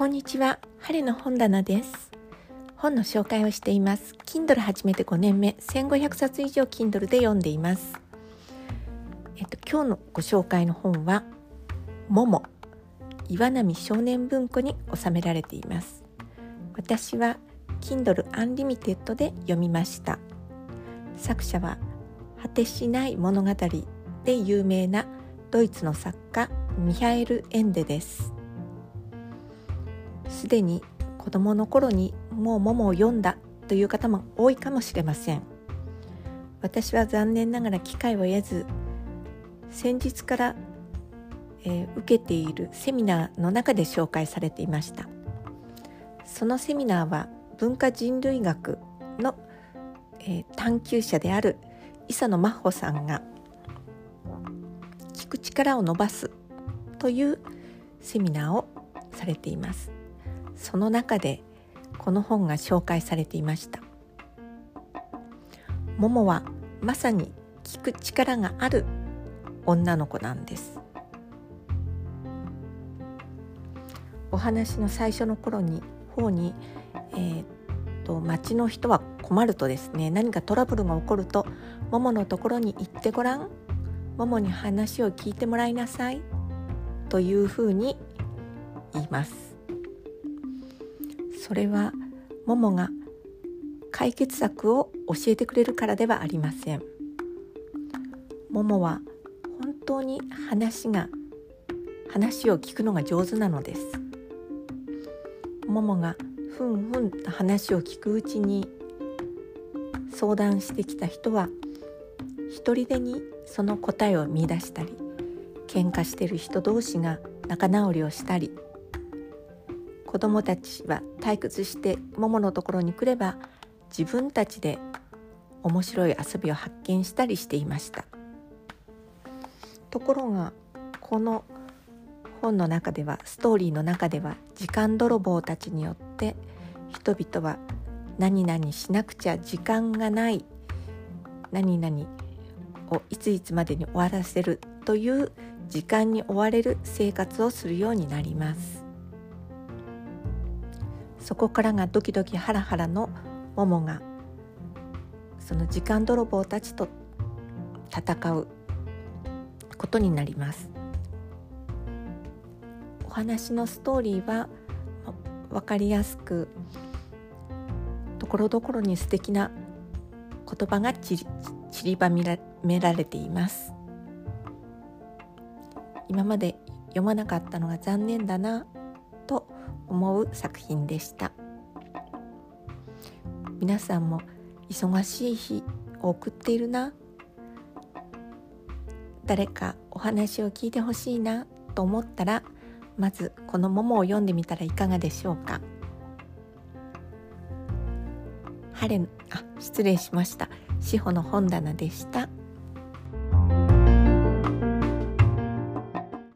こんにちは。晴れの本棚です。本の紹介をしています。Kindle 始めて5年目。1500冊以上 Kindle で読んでいます。えっと今日のご紹介の本は桃岩波少年文庫に収められています。私は Kindle Unlimited で読みました。作者は果てしない物語で有名なドイツの作家ミハエル・エンデです。すでに子供の頃にもう桃を読んだという方も多いかもしれません。私は残念ながら機会を得ず先日から、えー、受けているセミナーの中で紹介されていました。そのセミナーは文化人類学の、えー、探求者である磯野真帆さんが聞く力を伸ばすというセミナーをされています。その中でこの本が紹介されていました。ももはまさに聞く力がある女の子なんです。お話の最初の頃に方に、えー、と町の人は困るとですね何かトラブルが起こるともものところに行ってごらんももに話を聞いてもらいなさいというふうに言います。それはももが解決策を教えてくれるからではありません。ももは本当に話が話を聞くのが上手なのです。ももがふんふんと話を聞くうちに相談してきた人は一人でにその答えを見出したり喧嘩してる人同士が仲直りをしたり子どもたちは退屈してもものところに来れば自分たちで面白い遊びを発見したりしていました。ところがこの本の中ではストーリーの中では時間泥棒たちによって人々は何々しなくちゃ時間がない何々をいついつまでに終わらせるという時間に追われる生活をするようになります。そこからがドキドキハラハラのモモがその時間泥棒たちと戦うことになります。お話のストーリーは分かりやすくところどころに素敵な言葉がちり散りばめられています。今まで読まなかったのが残念だな。思う作品でした。皆さんも忙しい日を送っているな。誰かお話を聞いてほしいなと思ったらまずこの「もも」を読んでみたらいかがでしょうか。晴れあ失礼しました。志保の本棚でした。